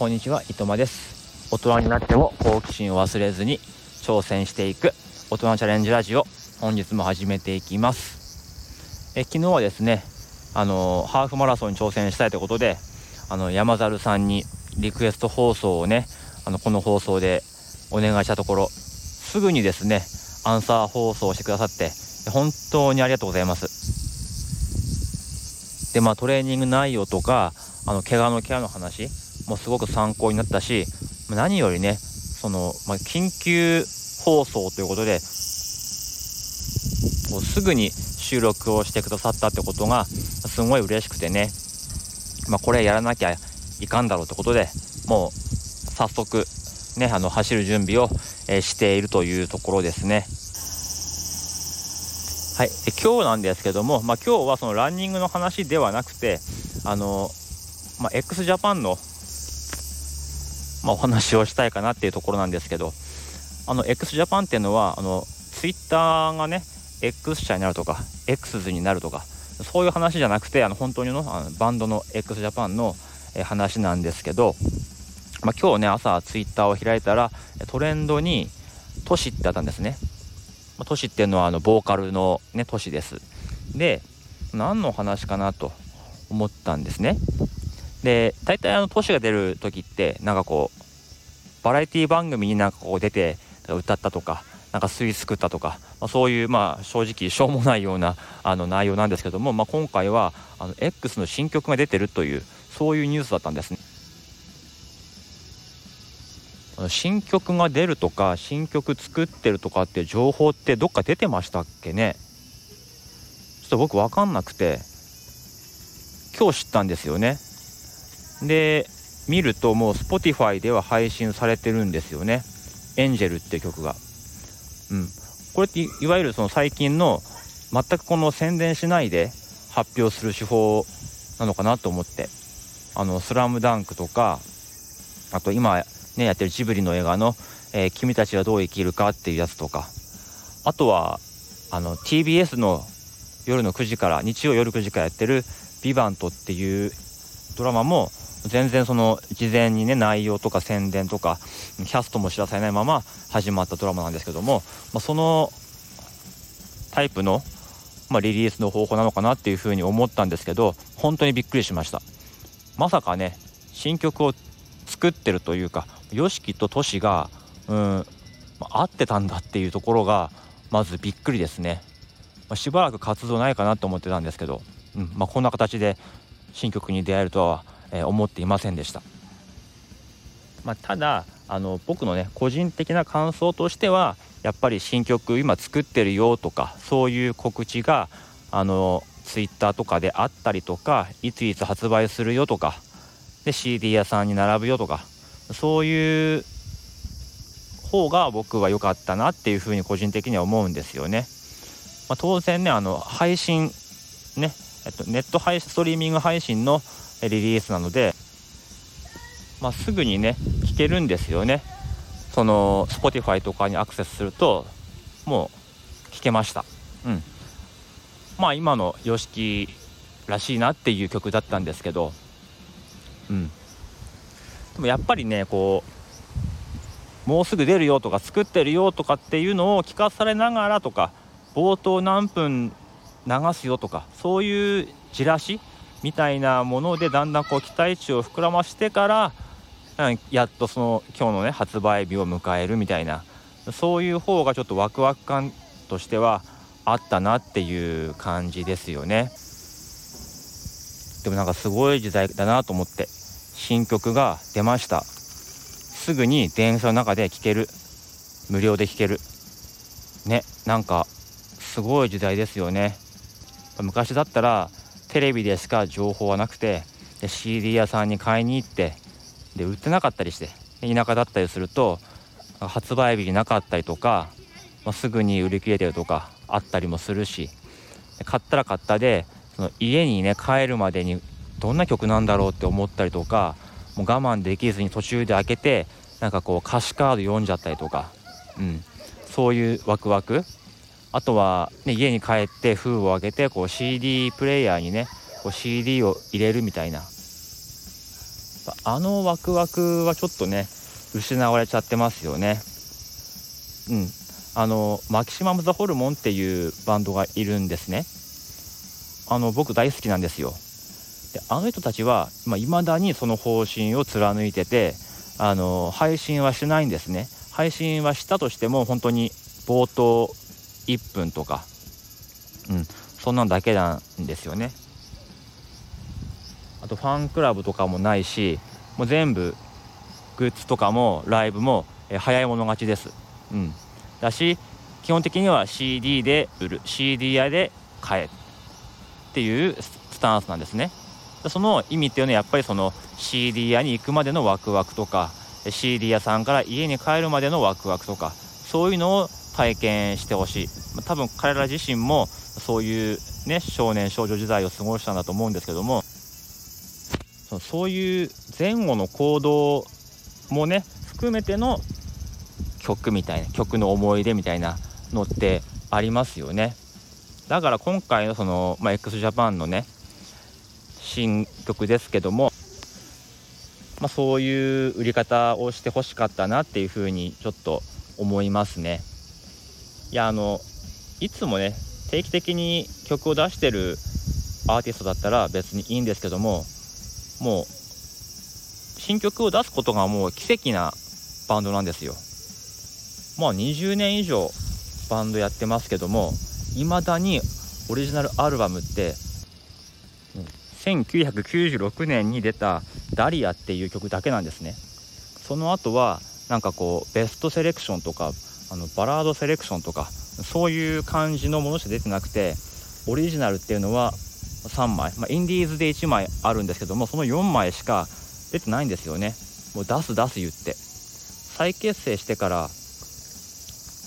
こんにちは、いとまです。大人になっても好奇心を忘れずに挑戦していく大人チャレンジラジオ、本日も始めていきます。え昨日はですね、あのハーフマラソンに挑戦したいということで、あの山猿さんにリクエスト放送をね、あのこの放送でお願いしたところ、すぐにですね、アンサー放送してくださって、本当にありがとうございます。で、まあトレーニング内容とか、あの怪我のケアの話もすごく参考になったし何よりねその、まあ、緊急放送ということですぐに収録をしてくださったってことがすごい嬉しくてね、まあ、これやらなきゃいかんだろうってことでもう早速ねあの走る準備を、えしているというところですね。はい、で今日なんですけども、まあ、今日はそのランニングの話ではなくてあのまあ、x ジャパンの、まあ、お話をしたいかなっていうところなんですけどあの x ジャパンっていうのはあのツイッターがね X 社になるとか X 図になるとかそういう話じゃなくてあの本当にのあのバンドの x ジャパンの、話なんですけど、まあ、今日ね朝ツイッターを開いたらトレンドに都市ってあったんですね、まあ、都市っていうのはあのボーカルのね都市です。で何の話かなと思ったんですね。で大体あの都市が出る時ってなんかこうバラエティ番組になんかこう出て歌ったとかなんか水作ったとか、まあ、そういうまあ正直しょうもないようなあの内容なんですけども、まあ、今回はあの X の新曲が出てるというそういうニュースだったんですね。新曲が出るとか新曲作ってるとかって情報ってどっか出てましたっけね？ちょっと僕分かんなくて今日知ったんですよねで見るともう Spotify では配信されてるんですよね「エンジェル」って曲が。うん、これっていわゆるその最近の全くこの宣伝しないで発表する手法なのかなと思って「あのスラムダンクとかあと今ねやってるジブリの映画の、えー、君たちはどう生きるか」っていうやつとか。あとはあの TBS の夜の9時から日曜夜9時からやってる「ビバントっていうドラマも全然その事前にね内容とか宣伝とかキャストも知らされないまま始まったドラマなんですけども、まあ、そのタイプの、まあ、リリースの方法なのかなっていうふうに思ったんですけど本当にびっくりしました。まさかね新曲を作ってるというか YOSHIKI と TOSHI がうん合ってたんだっていうところがまずびっくりですね、まあ、しばらく活動ないかなと思ってたんですけど、うんまあ、こんな形で新曲に出会えるとはえ思っていませんでした。まあ、ただあの僕のね個人的な感想としてはやっぱり新曲今作ってるよとかそういう告知があのツイッターとかであったりとかいついつ発売するよとかで CD 屋さんに並ぶよとかそういう方が僕は良かったなっていうふうに個人的には思うんですよね。まあ、当然ねあの配信ね、えっと、ネット配ストリーミング配信のリリースなので、まあ、すぐにね聞けるんですよね。その Spotify とかにアクセスするともう聞けました。うん。まあ今の YOSHIKI らしいなっていう曲だったんですけど。うん。でもやっぱりねこうもうすぐ出るよとか作ってるよとかっていうのを聞かされながらとか冒頭何分流すよとかそういうじらしみたいなものでだんだんこう期待値を膨らましてからやっとその今日のね発売日を迎えるみたいなそういう方がちょっとワクワク感としてはあったなっていう感じですよね。でもなんかすごい時代だなと思って新曲が出ました。すぐに電車の中で聴ける。無料で聴ける。ねなんかすごい時代ですよね。昔だったらテレビでしか情報はなくてで CD 屋さんに買いに行ってで売ってなかったりして田舎だったりすると発売日になかったりとか、まあ、すぐに売り切れてるとかあったりもするし買ったら買ったでその家にね帰るまでにどんな曲なんだろうって思ったりとかもう我慢できずに途中で開けてなんかこう歌詞カード読んじゃったりとか、うん、そういうワクワク。あとは、ね、家に帰って封を開けてこう CD プレイヤーにねこう CD を入れるみたいな。あのワクワクはちょっとね失われちゃってますよね。うん。あのマキシマム・ザ・ホルモンっていうバンドがいるんですね。あの僕大好きなんですよ。であの人たちはいまだにその方針を貫いててあの配信はしないんですね。配信はしたとしても本当に冒頭1分とか。うん。そんなんだけなんですよね。あとファンクラブとかもないしもう全部グッズとかもライブも、え早い者勝ちです、うん、だし基本的には CD で売る。CD 屋で買え。っていうスタンスなんですね。その意味っていうのはやっぱりその CD 屋に行くまでのワクワクとか CD 屋さんから家に帰るまでのワクワクとかそういうのを体験してほしい。多分彼ら自身もそういうね少年少女時代を過ごしたんだと思うんですけどもそういう前後の行動もね含めての曲みたいな曲の思い出みたいなのってありますよね。だから今回のその、まあ、XJAPAN のね新曲ですけども、まあ、そういう売り方をしてほしかったなっていうふうにちょっと思いますね。いやあのいつもね定期的に曲を出してるアーティストだったら別にいいんですけどももう新曲を出すことがもう奇跡なバンドなんですよ。まあ20年以上バンドやってますけども未だにオリジナルアルバムって1996年に出た「ダリア」っていう曲だけなんですね。その後はなんかこうベストセレクションとかあのバラードセレクションとかそういう感じのものしか出てなくてオリジナルっていうのは3枚、まあ、インディーズで1枚あるんですけどもその4枚しか出てないんですよね。もう出す出す言って。再結成してから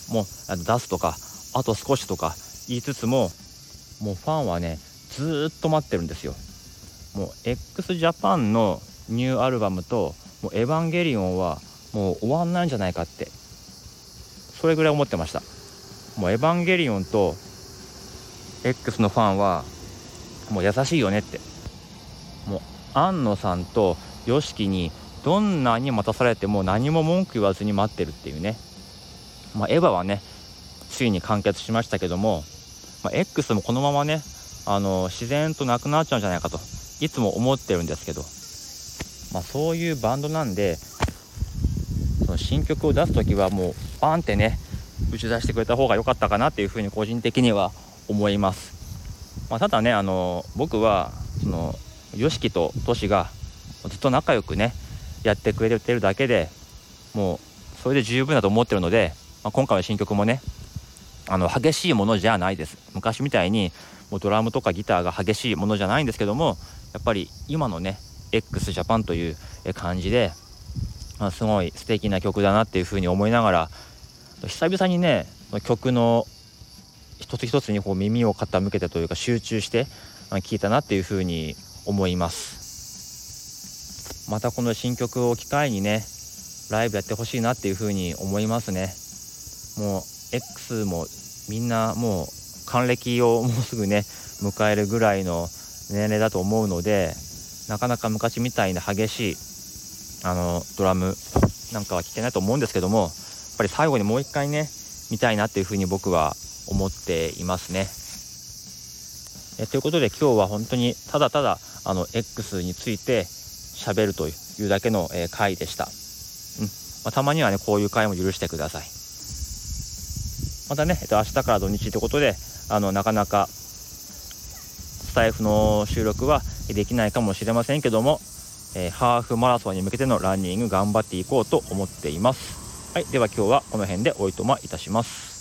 もう出すとかあと少しとか言いつつももうファンはねずっと待ってるんですよ。もう XJAPAN のニューアルバムともうエヴァンゲリオンはもう終わんないんじゃないかって。それぐらい思ってました。もうエヴァンゲリオンと X のファンはもう優しいよねって。もう庵野さんと YOSHIKI にどんなに待たされても何も文句言わずに待ってるっていうね、まあ、エヴァはねついに完結しましたけども、まあ、X もこのままねあの自然となくなっちゃうんじゃないかといつも思ってるんですけど、まあ、そういうバンドなんでの新曲を出す時はもうバンってね打ち出してくれた方が良かったかなっていうふうに個人的には思います、まあ、ただねあの僕はその YOSHIKI と TOSHI がずっと仲良くねやってくれてるだけでもうそれで十分だと思ってるので、まあ、今回の新曲もねあの激しいものじゃないです。昔みたいにもうドラムとかギターが激しいものじゃないんですけどもやっぱり今のね x ジャパンという感じで、まあ、すごい素敵な曲だなっていうふうに思いながら久々にね曲の一つ一つにこう耳を傾けてというか集中して聴いたなっていうふうに思います。またこの新曲を機会にねライブやってほしいなっていうふうに思いますね。もう X もみんなもう還暦をもうすぐね迎えるぐらいの年齢だと思うのでなかなか昔みたいな激しいあのドラムなんかは聴けないと思うんですけどもやっぱり最後にもう一回ね見たいなっていうふうに僕は思っていますね。えということで今日は本当にただただあの X について喋るというだけの、えー、回でした、うん。まあ、たまにはねこういう回も許してください。またね、えっと、明日から土日ということであのなかなかスタイフの収録はできないかもしれませんけども、えー、ハーフマラソンに向けてのランニング頑張っていこうと思っています。はいでは今日はこの辺でおいとまいたします。